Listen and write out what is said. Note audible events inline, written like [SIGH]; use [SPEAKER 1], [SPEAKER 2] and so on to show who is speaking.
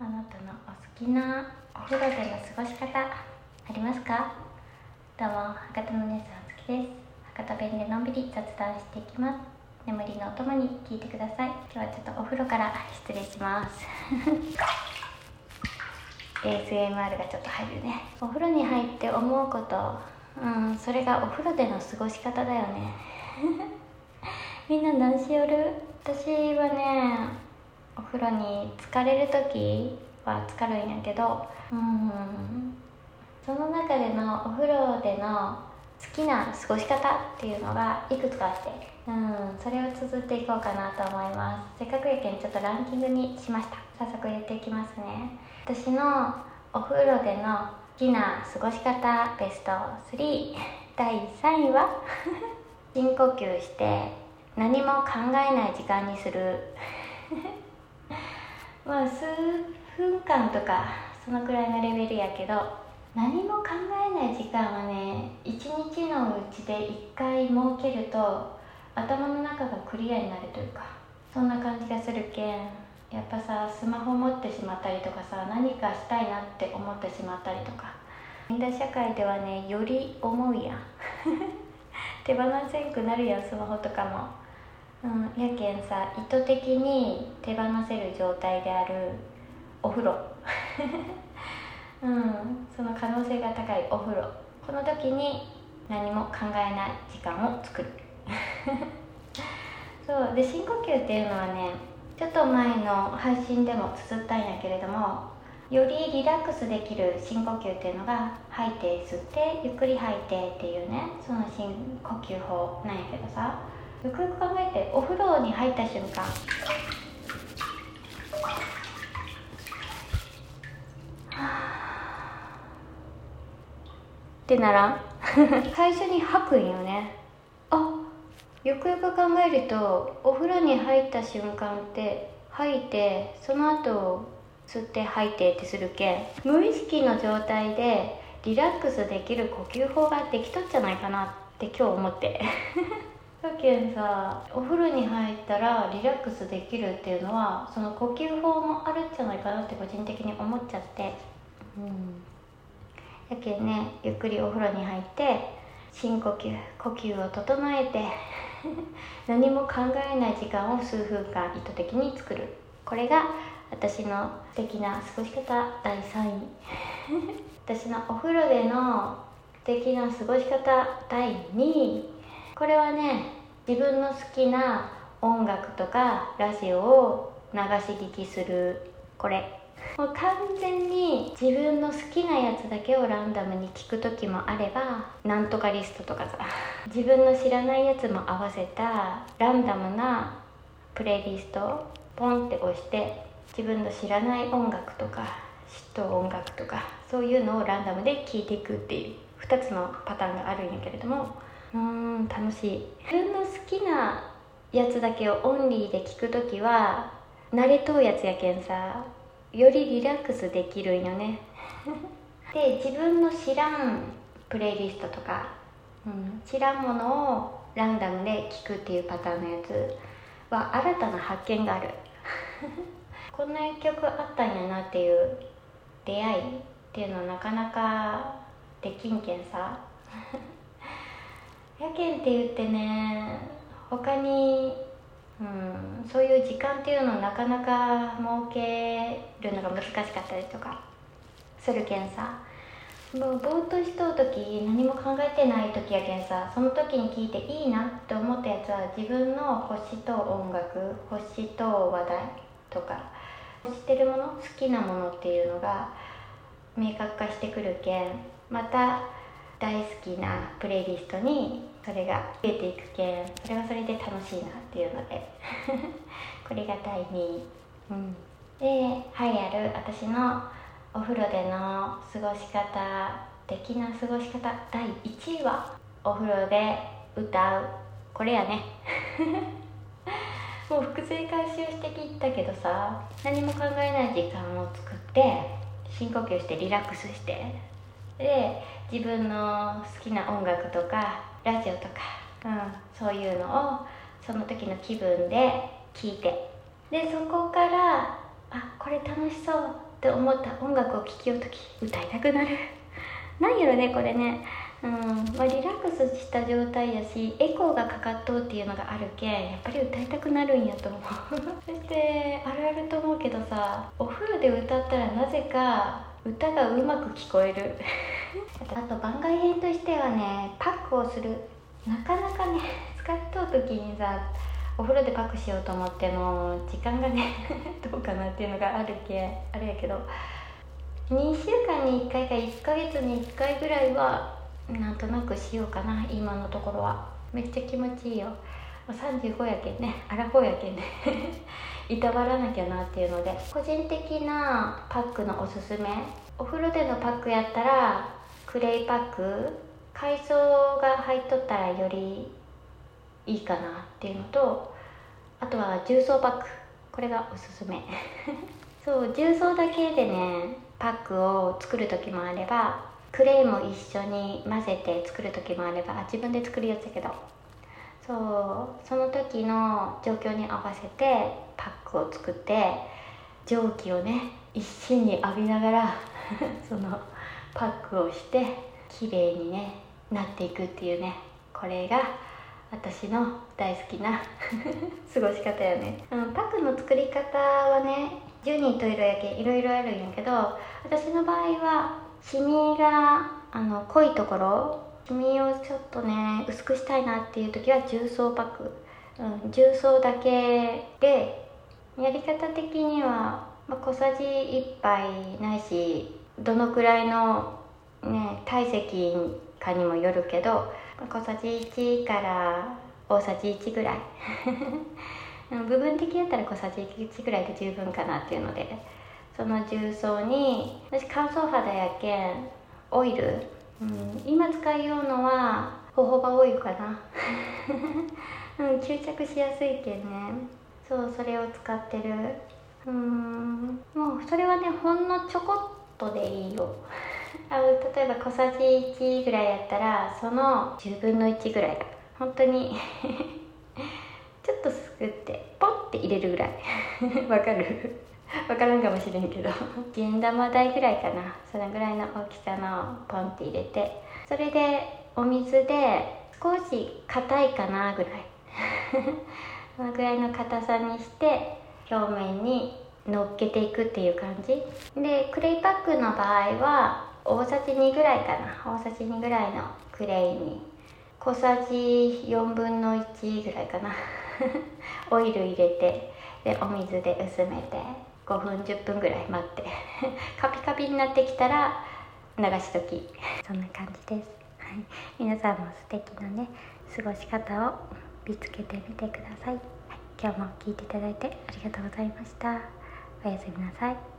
[SPEAKER 1] あなたのお好きなお風呂での過ごし方ありますか？どうも博多の姉さん好きです。博多弁でのんびり雑談していきます。眠りのお供に聞いてください。今日はちょっとお風呂から失礼します。[LAUGHS] ASMR がちょっと入るね。お風呂に入って思うことうんそれがお風呂での過ごし方だよね。[LAUGHS] みんな何しよる？私はねお風呂に浸かれる時は浸かるんやけどうんその中でのお風呂での好きな過ごし方っていうのがいくつかあってうんそれを綴っていこうかなと思います。せっかくやけんちょっとランキングにしました。早速言っていきますね。私のお風呂での好きな過ごし方ベスト3第3位は深呼吸して何も考えない時間にする。まあ数分間とかそのくらいのレベルやけど何も考えない時間はね一日のうちで1回設けると頭の中がクリアになるというかそんな感じがするけんやっぱさスマホ持ってしまったりとかさ何かしたいなって思ってしまったりとかみんな社会ではねより思うやん。[LAUGHS] 手放せんくなるやんスマホとかも。うん、やけんさ意図的に手放せる状態であるお風呂。[LAUGHS] うんその可能性が高いお風呂。この時に何も考えない時間を作る。[LAUGHS] そうで深呼吸っていうのはねちょっと前の配信でも綴ったんやけれどもよりリラックスできる深呼吸っていうのが吐いて吸ってゆっくり吐いてっていうねその深呼吸法なんやけどさ。よくよく考えてお風呂に入った瞬間。ってなら最初 [LAUGHS] に吐くんよね。あよくよく考えるとお風呂に入った瞬間って吐いてその後吸って吐いてってするけん無意識の状態でリラックスできる呼吸法ができとっちゃないかなって今日思ってだけんさお風呂に入ったらリラックスできるっていうのはその呼吸法もあるんじゃないかなって個人的に思っちゃって。うんやけんねゆっくりお風呂に入って深呼吸呼吸を整えて [LAUGHS] 何も考えない時間を数分間意図的に作る。これが私の素敵な過ごし方第3位。[LAUGHS] 私のお風呂での素敵な過ごし方第2位。これはね自分の好きな音楽とかラジオを流し聞きする。これ。もう完全に自分の好きなやつだけをランダムに聞く時もあればなんとかリストとかさ。[LAUGHS] 自分の知らないやつも合わせたランダムなプレイリストをポンって押して自分の知らない音楽とか知っと音楽とかそういうのをランダムで聴いていくっていう2つのパターンがあるんやけれどもうん楽しい。自分の好きなやつだけをオンリーで聞く時は慣れとうやつやけんさよりリラックスできるんよね。[LAUGHS] で自分の知らんプレイリストとか、うん、知らんものをランダムで聞くっていうパターンのやつは新たな発見がある。[LAUGHS] こんな曲あったんやなっていう出会いっていうのはなかなかできんけんさやけんって言ってね他に、うん、そういう時間っていうのをなかなか設けるのが難しかったりとかするけんさ。もうぼーっとしとう時何も考えてない時やけんさその時に聞いていいなって思ったやつは自分の欲しと音楽欲しと話題とか知ってるもの好きなものっていうのが明確化してくるけんまた大好きなプレイリストにそれが増えていくけんそれはそれで楽しいなっていうので。[LAUGHS] これが第2位、うん、で栄えある私のお風呂での過ごし方的な過ごし方第1位はお風呂で歌う。これやね。[LAUGHS] もう複製回収してきたけどさ何も考えない時間を作って深呼吸してリラックスして。で自分の好きな音楽とかラジオとか、うん、そういうのをその時の気分で聞いて。でそこからあこれ楽しそうっって思った音楽を聴きようとき歌いたくなる。[LAUGHS] なんやろねこれね。うん。まあ、リラックスした状態やしエコーがかかっとうっていうのがあるけんやっぱり歌いたくなるんやと思う。[LAUGHS] そしてあるあると思うけどさお風呂で歌ったらなぜか歌がうまく聞こえる。[LAUGHS] あと番外編としてはねパックをする。なかなかね [LAUGHS] 使っとう時にさお風呂でパックしようと思っても時間がね [LAUGHS] どうかなっていうのがあるけあれやけど。2週間に1回か1ヶ月に1回ぐらいはなんとなくしようかな今のところは。めっちゃ気持ちいいよ。35やけんね。アラフォーやけんね。いたわらなきゃなっていうので個人的なパックのおすすめお風呂でのパックやったらクレイパック海藻が入っとったらよりいいかなっていうのとあとは重曹パックこれがおすすめ。[LAUGHS] そう重曹だけでねパックを作る時もあればクレイも一緒に混ぜて作る時もあれば自分で作るやつだけど。そうその時の状況に合わせてパックを作って蒸気をね一心に浴びながら [LAUGHS] そのパックをして綺麗にねなっていくっていうねこれが私の大好きな [LAUGHS] 過ごし方よね、うん、パックの作り方はね10人といるやけいろいろあるんやけど私の場合はシミがあの濃いところシミをちょっとね薄くしたいなっていう時は重曹パック、うん、重曹だけでやり方的には、まあ、小さじ1杯ないしどのくらいの、ね、体積かにもよるけど小さじ1から大さじ1ぐらい。[LAUGHS] 部分的やったら小さじ1ぐらいで十分かなっていうのでその重曹に私乾燥肌やけんオイル、うん、今使いようのはホホバオイルかな、[LAUGHS] うん、吸着しやすいけんね。そうそれを使ってる。うん。もうそれはねほんのちょこっとでいいよ。[LAUGHS] あ例えば小さじ1ぐらいやったらその10分の1ぐらい本当に。[LAUGHS] ちょっとすくってポッて入れるぐらい。[LAUGHS] わかる？分からんかもしれんけど。銀玉台ぐらいかな。そのぐらいの大きさのポンって入れて。それでお水で少し硬いかなぐらい。そのぐらいの硬さにして表面に乗っけていくっていう感じ。でクレイパックの場合は大さじ2ぐらいかな。大さじ2ぐらいのクレイに。小さじ4分の1ぐらいかな。[LAUGHS] オイル入れてでお水で薄めて5分10分ぐらい待って。[LAUGHS] カピカピになってきたら流しとき。そんな感じです、はい、皆さんも素敵なね過ごし方を見つけてみてください、はい、今日も聞いていただいてありがとうございました。おやすみなさい。